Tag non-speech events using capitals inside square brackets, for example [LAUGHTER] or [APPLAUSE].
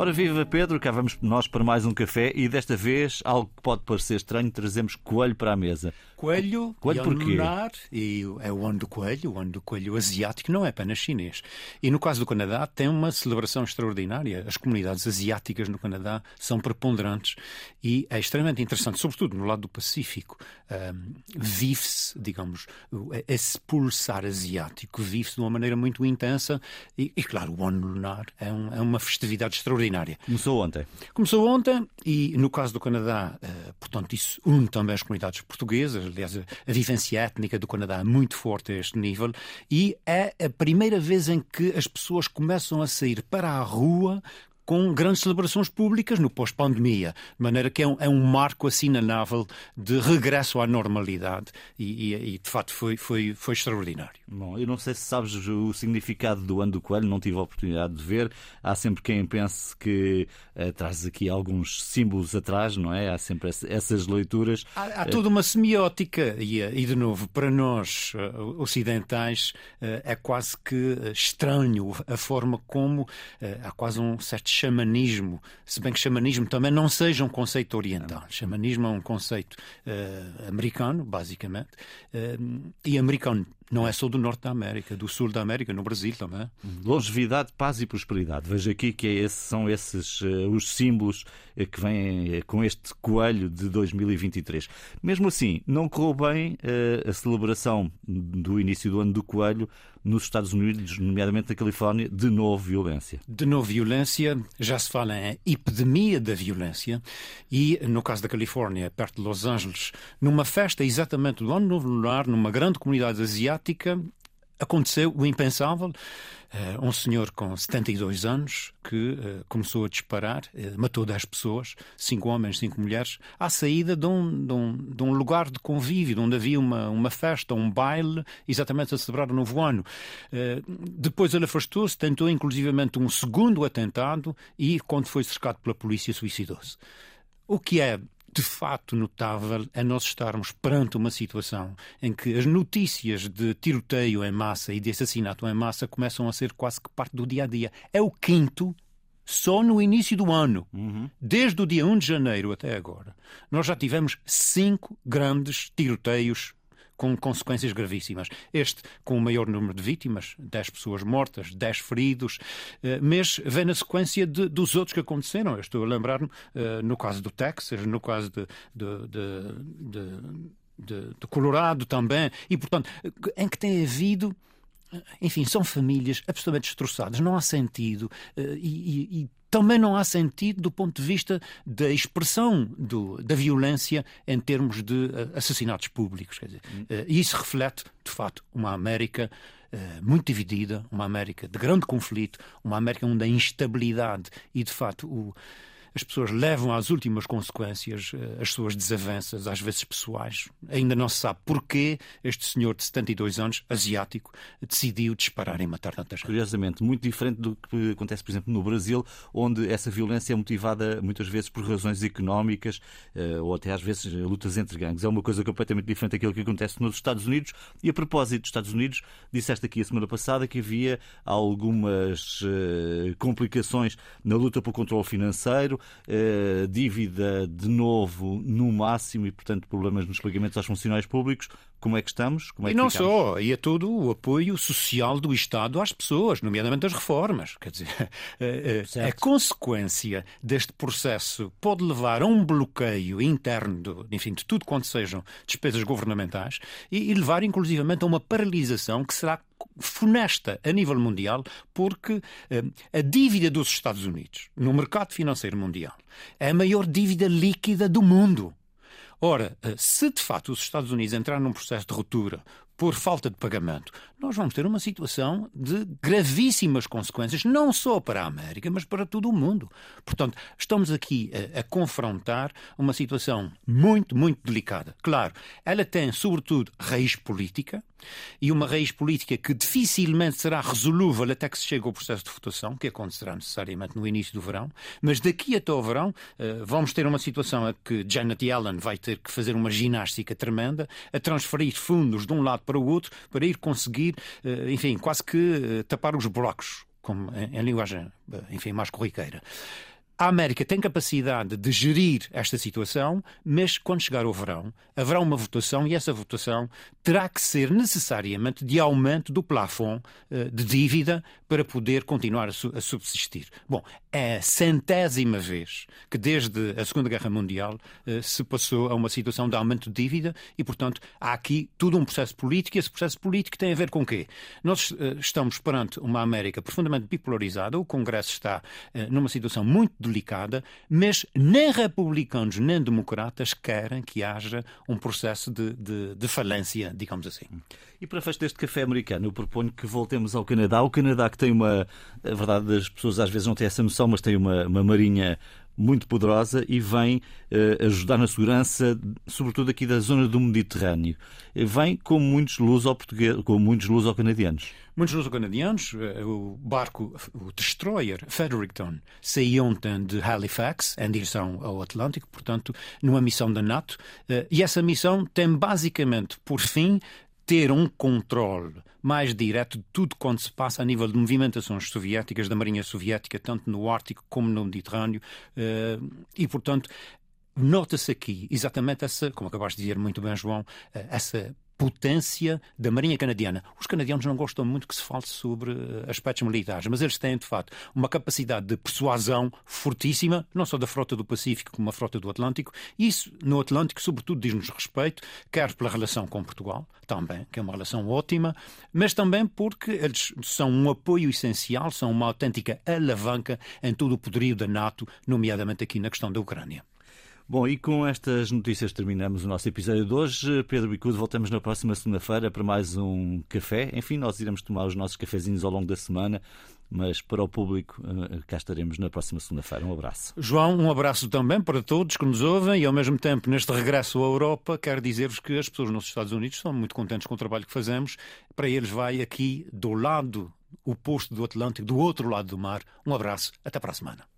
Ora viva Pedro, cá vamos nós para mais um café e desta vez, algo que pode parecer estranho, trazemos coelho para a mesa. Coelho, coelho porquê? lunar, e é o ano do coelho, o ano do coelho asiático, não é apenas chinês. E no caso do Canadá tem uma celebração extraordinária. As comunidades asiáticas no Canadá são preponderantes e é extremamente interessante, sobretudo no lado do Pacífico. Um, vive-se, digamos, esse pulsar asiático, vive-se de uma maneira muito intensa e, e claro, o ano lunar é, um, é uma festividade extraordinária extraordinária. Começou ontem. Começou ontem e, no caso do Canadá, uh, portanto, isso une também as comunidades portuguesas. Aliás, a, a vivência étnica do Canadá é muito forte a este nível e é a primeira vez em que as pessoas começam a sair para a rua com grandes celebrações públicas no pós-pandemia, de maneira que é um, é um, marco assinalável de regresso à normalidade e, e, e, de facto foi, foi, foi extraordinário. Bom, eu não sei se sabes o significado do ano do coelho, não tive a oportunidade de ver. Há sempre quem pense que uh, traz aqui alguns símbolos atrás, não é? Há sempre essas leituras. Há, há toda uma semiótica e, e, de novo, para nós uh, ocidentais uh, é quase que estranho a forma como há quase um certo xamanismo, se bem que xamanismo também não seja um conceito oriental. Xamanismo é um conceito uh, americano, basicamente, uh, e americano não é só do norte da América, do sul da América, no Brasil também. Longevidade, paz e prosperidade. Veja aqui que é esse, são esses uh, os símbolos uh, que vêm uh, com este coelho de 2023. Mesmo assim, não correu bem a celebração do início do ano do coelho nos Estados Unidos, nomeadamente na Califórnia, de novo violência. De novo violência, já se fala em epidemia da violência e, no caso da Califórnia, perto de Los Angeles, numa festa exatamente do Ano Novo Lunar, numa grande comunidade asiática, aconteceu o impensável. Uh, um senhor com 72 anos que uh, começou a disparar, uh, matou 10 pessoas, 5 homens, 5 mulheres, à saída de um, de, um, de um, lugar de convívio, onde havia uma, uma festa, um baile, exatamente a celebrar o novo ano. depois ele afastou-se, tentou inclusivamente um segundo atentado e, quando foi cercado pela polícia, suicidou-se. O que é de fato notável é nós estarmos perante uma situação em que as notícias de tiroteio em massa e de assassinato em massa começam a ser quase que parte do dia a dia. É o quinto só no início do ano, uhum. desde o dia 1 de janeiro até agora, nós já tivemos cinco grandes tiroteios com consequências gravíssimas. Este com o maior número de vítimas, 10 pessoas mortas, 10 feridos, eh, mas vem na sequência de, dos outros que aconteceram. Eu estou a lembrar-me eh, no caso do Texas, no caso de, de, de de, de, Colorado também, e portanto, em que tem havido. Enfim, são famílias absolutamente destroçadas, não há sentido. Eh, e, e, também não há sentido do ponto de vista da expressão do, da violência em termos de uh, assassinatos públicos. Quer dizer, uh, e isso reflete, de facto, uma América muito dividida, uma América de grande conflito, uma América onde a instabilidade e, de facto, o as pessoas levam às últimas consequências eh, as suas desavenças, às vezes pessoais. Ainda não se sabe porquê este senhor de 72 anos, asiático, decidiu disparar e matar tanta gente. Curiosamente, muito diferente do que acontece, por exemplo, no Brasil, onde essa violência é motivada muitas vezes por razões económicas eh, ou até às vezes lutas entre gangues. É uma coisa completamente diferente daquilo que acontece nos Estados Unidos. E a propósito dos Estados Unidos, disseste aqui a semana passada que havia algumas eh, complicações na luta pelo controle financeiro, uh, dívida de novo no máximo e, portanto, problemas nos pagamentos aos funcionários públicos. Como é que estamos? Como é e que não ficamos? só, e é todo o apoio social do Estado às pessoas, nomeadamente as reformas. Quer dizer, [LAUGHS] eh, eh, a, a consequência deste processo pode levar a um bloqueio interno, de, enfim, de tudo quanto sejam despesas governamentais e, e levar, inclusivamente, a uma paralisação que será funesta a nível mundial, porque eh, a dívida dos Estados Unidos no mercado financeiro mundial é a maior dívida líquida do mundo. Ora, eh, se de facto os Estados Unidos entrarem num processo de ruptura por falta de pagamento, nós vamos ter uma situação de gravíssimas consequências, não só para a América, mas para todo o mundo. Portanto, estamos aqui a, a confrontar uma situação muito, muito delicada. Claro, ela tem, sobretudo, raiz política, e uma raiz política que dificilmente será resolúvel até que se chegue ao processo de votação, que acontecerá necessariamente no início do verão, mas daqui até ao verão eh, vamos ter uma situação em que Janet Yellen vai ter que fazer uma ginástica tremenda, a transferir fundos de um lado para o outro para ir conseguir, eh, enfim, quase que eh, tapar os blocos, como em, linguagem, enfim, mais corriqueira. A América tem capacidade de gerir esta situação, mas quando chegar o verão, haverá uma votação e essa votação terá que ser necessariamente de aumento do plafond de dívida para poder continuar a, subsistir. Bom, é a centésima vez que desde a Segunda Guerra Mundial uh, se passou a uma situação de aumento de dívida e, portanto, há aqui todo um processo político e esse processo político tem a ver com o quê? Nós uh, estamos perante uma América profundamente bipolarizada, o Congresso está numa situação muito delicada, mas nem republicanos nem democratas querem que haja um processo de, de, de falência, digamos assim. E para festa deste café americano, eu proponho que voltemos ao Canadá. O Canadá que tem uma. A verdade, as pessoas às vezes não têm essa noção, mas tem uma, uma marinha muito poderosa e vem uh, ajudar na segurança, sobretudo aqui da zona do Mediterrâneo. Vem com muitos luso-portugueses, com muitos luso-canadianos. Muitos luso-canadianos. Eh, o barco, o destroyer Fredericton, saiu ontem de Halifax em direção ao Atlântico, portanto, numa missão da NATO. Uh, e essa missão tem basicamente por fim ter um controle mais direto de tudo quanto se passa a nível de movimentações soviéticas, da Marinha Soviética, tanto no Ártico como no Mediterrâneo, eh, e, portanto, nota-se aqui exatamente essa, como acabaste de dizer muito bem, João, eh, essa potência da Marinha Canadiana. Os canadianos não gostam muito que se fale sobre eh, aspectos militares, mas eles têm, de facto, uma capacidade de persuasão fortíssima, não só da frota do Pacífico, como a frota do Atlântico. Isso, no Atlântico, sobretudo, diz-nos respeito, quer pela relação com Portugal, também, que é uma relação ótima, mas também porque eles são um apoio essencial, são uma autêntica alavanca em todo o poderio da NATO, nomeadamente aqui na questão da Ucrânia. Bom, e com estas notícias terminamos o nosso episódio de hoje. Pedro Bicudo, voltamos na próxima segunda-feira para mais um café. Enfim, nós iremos tomar os nossos cafezinhos ao longo da semana, mas para o público, eh, cá estaremos na próxima segunda-feira. Um abraço. João, um abraço também para todos que nos ouvem e, ao mesmo tempo, neste regresso à Europa, quero dizer-vos que as pessoas nos Estados Unidos estão muito contentes com o trabalho que fazemos. Para eles, vai aqui do lado oposto do Atlântico, do outro lado do mar. Um abraço, até para a semana.